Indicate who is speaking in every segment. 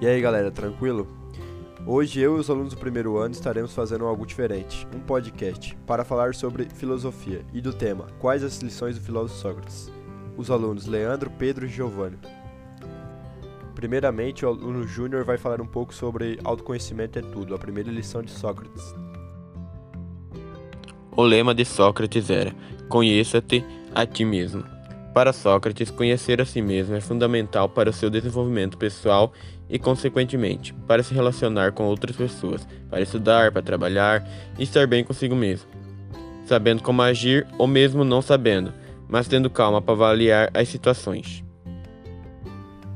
Speaker 1: E aí galera, tranquilo? Hoje eu e os alunos do primeiro ano estaremos fazendo algo diferente, um podcast, para falar sobre filosofia e do tema Quais as lições do filósofo Sócrates? Os alunos Leandro, Pedro e Giovanni. Primeiramente, o aluno Júnior vai falar um pouco sobre autoconhecimento é tudo, a primeira lição de Sócrates.
Speaker 2: O lema de Sócrates era: Conheça-te a ti mesmo. Para Sócrates, conhecer a si mesmo é fundamental para o seu desenvolvimento pessoal e, consequentemente, para se relacionar com outras pessoas, para estudar, para trabalhar e estar bem consigo mesmo. Sabendo como agir ou mesmo não sabendo, mas tendo calma para avaliar as situações.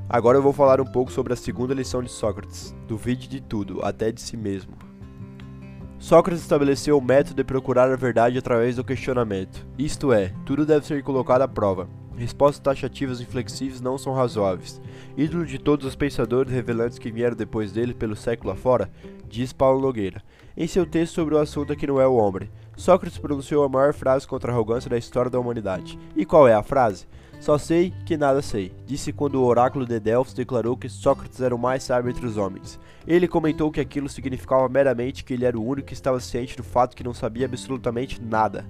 Speaker 1: Agora eu vou falar um pouco sobre a segunda lição de Sócrates: duvide de tudo, até de si mesmo. Sócrates estabeleceu o método de procurar a verdade através do questionamento, isto é, tudo deve ser colocado à prova. Respostas taxativas e inflexíveis não são razoáveis. Ídolo de todos os pensadores revelantes que vieram depois dele pelo século afora, diz Paulo Nogueira, em seu texto sobre o assunto que não é o homem. Sócrates pronunciou a maior frase contra a arrogância da história da humanidade. E qual é a frase? Só sei que nada sei, disse quando o oráculo de Delfos declarou que Sócrates era o mais sábio entre os homens. Ele comentou que aquilo significava meramente que ele era o único que estava ciente do fato que não sabia absolutamente nada.